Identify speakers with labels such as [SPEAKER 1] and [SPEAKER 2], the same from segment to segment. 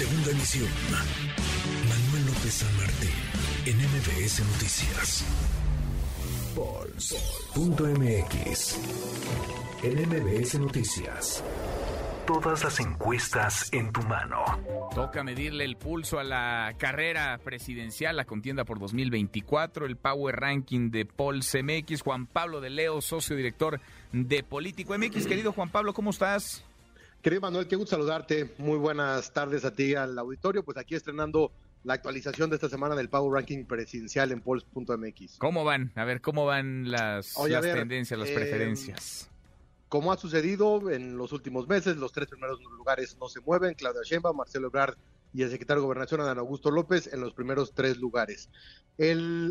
[SPEAKER 1] Segunda emisión. Manuel López San Martín, en MBS Noticias. Pulse.mx. En MBS Noticias. Todas las encuestas en tu mano.
[SPEAKER 2] Toca medirle el pulso a la carrera presidencial, la contienda por 2024, el Power Ranking de Pulse MX. Juan Pablo de Leo, socio director de Político MX. Querido Juan Pablo, ¿cómo estás?
[SPEAKER 3] Querido Manuel, qué gusto saludarte. Muy buenas tardes a ti, al auditorio. Pues aquí estrenando la actualización de esta semana del Power Ranking presidencial en Pulse.mx.
[SPEAKER 2] ¿Cómo van? A ver, ¿cómo van las, las tendencias, las eh, preferencias?
[SPEAKER 3] Como ha sucedido en los últimos meses, los tres primeros lugares no se mueven. Claudia Sheinbaum, Marcelo Ebrard y el secretario de Gobernación, Adán Augusto López, en los primeros tres lugares.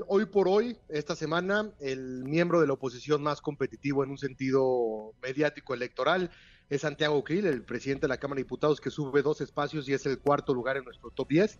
[SPEAKER 3] Hoy por hoy, esta semana, el miembro de la oposición más competitivo en un sentido mediático electoral es Santiago Krill, el presidente de la Cámara de Diputados, que sube dos espacios y es el cuarto lugar en nuestro top 10.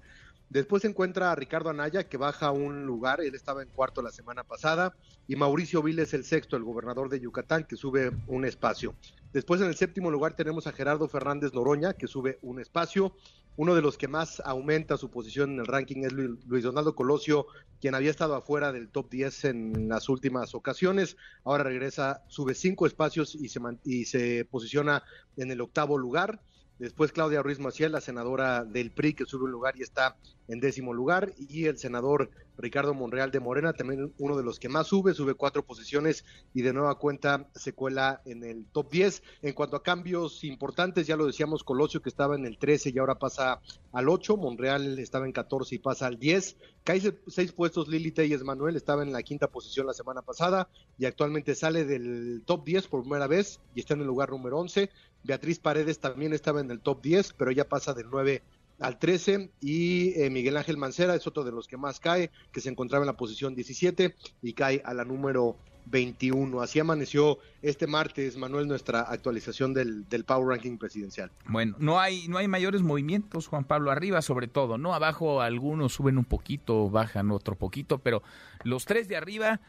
[SPEAKER 3] Después se encuentra a Ricardo Anaya, que baja un lugar, él estaba en cuarto la semana pasada, y Mauricio Viles el sexto, el gobernador de Yucatán, que sube un espacio. Después en el séptimo lugar tenemos a Gerardo Fernández Noroña, que sube un espacio. Uno de los que más aumenta su posición en el ranking es Luis Donaldo Colosio, quien había estado afuera del top 10 en las últimas ocasiones. Ahora regresa, sube cinco espacios y se, y se posiciona en el octavo lugar. Después Claudia Ruiz Maciel, la senadora del PRI, que sube un lugar y está en décimo lugar. Y el senador Ricardo Monreal de Morena, también uno de los que más sube, sube cuatro posiciones y de nueva cuenta se cuela en el top 10. En cuanto a cambios importantes, ya lo decíamos, Colosio que estaba en el 13 y ahora pasa al 8. Monreal estaba en 14 y pasa al 10. Cae seis puestos Lili Telles Manuel, estaba en la quinta posición la semana pasada y actualmente sale del top 10 por primera vez y está en el lugar número 11. Beatriz Paredes también estaba en el top 10, pero ya pasa del 9 al 13 y eh, Miguel Ángel Mancera es otro de los que más cae, que se encontraba en la posición 17 y cae a la número 21. Así amaneció este martes, Manuel, nuestra actualización del, del, Power Ranking presidencial.
[SPEAKER 2] Bueno, no hay, no hay mayores movimientos, Juan Pablo, arriba sobre todo, ¿no? Abajo algunos suben un poquito, bajan otro poquito, pero los tres de arriba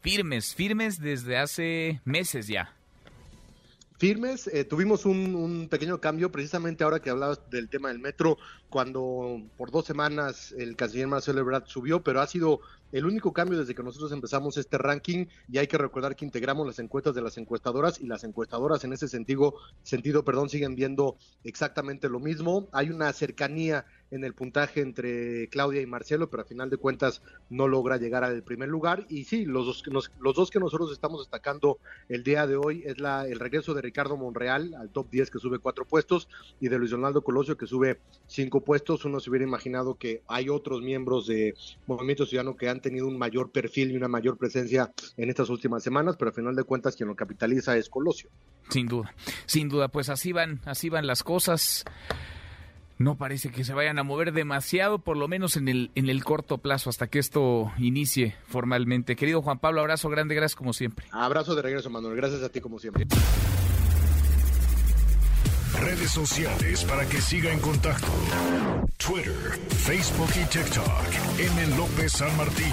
[SPEAKER 2] firmes, firmes desde hace meses ya
[SPEAKER 3] firmes. Eh, tuvimos un, pequeño cambio precisamente ahora que hablabas del tema del metro, cuando por dos semanas el canciller Marcelo Ebrard subió, pero ha sido el único cambio desde que nosotros empezamos este ranking y hay que recordar que integramos las encuestas de las encuestadoras y las encuestadoras en ese sentido, sentido perdón, siguen viendo exactamente lo mismo. Hay una cercanía en el puntaje entre Claudia y Marcelo, pero a final de cuentas no logra llegar al primer lugar. Y sí, los dos, los dos que nosotros estamos destacando el día de hoy es la, el regreso de Ricardo Monreal al top 10 que sube cuatro puestos y de Luis Donaldo Colosio que sube cinco puestos. Uno se hubiera imaginado que hay otros miembros de Movimiento Ciudadano que han tenido un mayor perfil y una mayor presencia en estas últimas semanas, pero a final de cuentas quien lo capitaliza es Colosio.
[SPEAKER 2] Sin duda, sin duda, pues así van, así van las cosas no parece que se vayan a mover demasiado, por lo menos en el, en el corto plazo, hasta que esto inicie formalmente. Querido Juan Pablo, abrazo grande, gracias como siempre.
[SPEAKER 3] Abrazo de regreso, Manuel, gracias a ti como siempre.
[SPEAKER 1] Redes sociales para que siga en contacto: Twitter, Facebook y TikTok. M. López San Martín.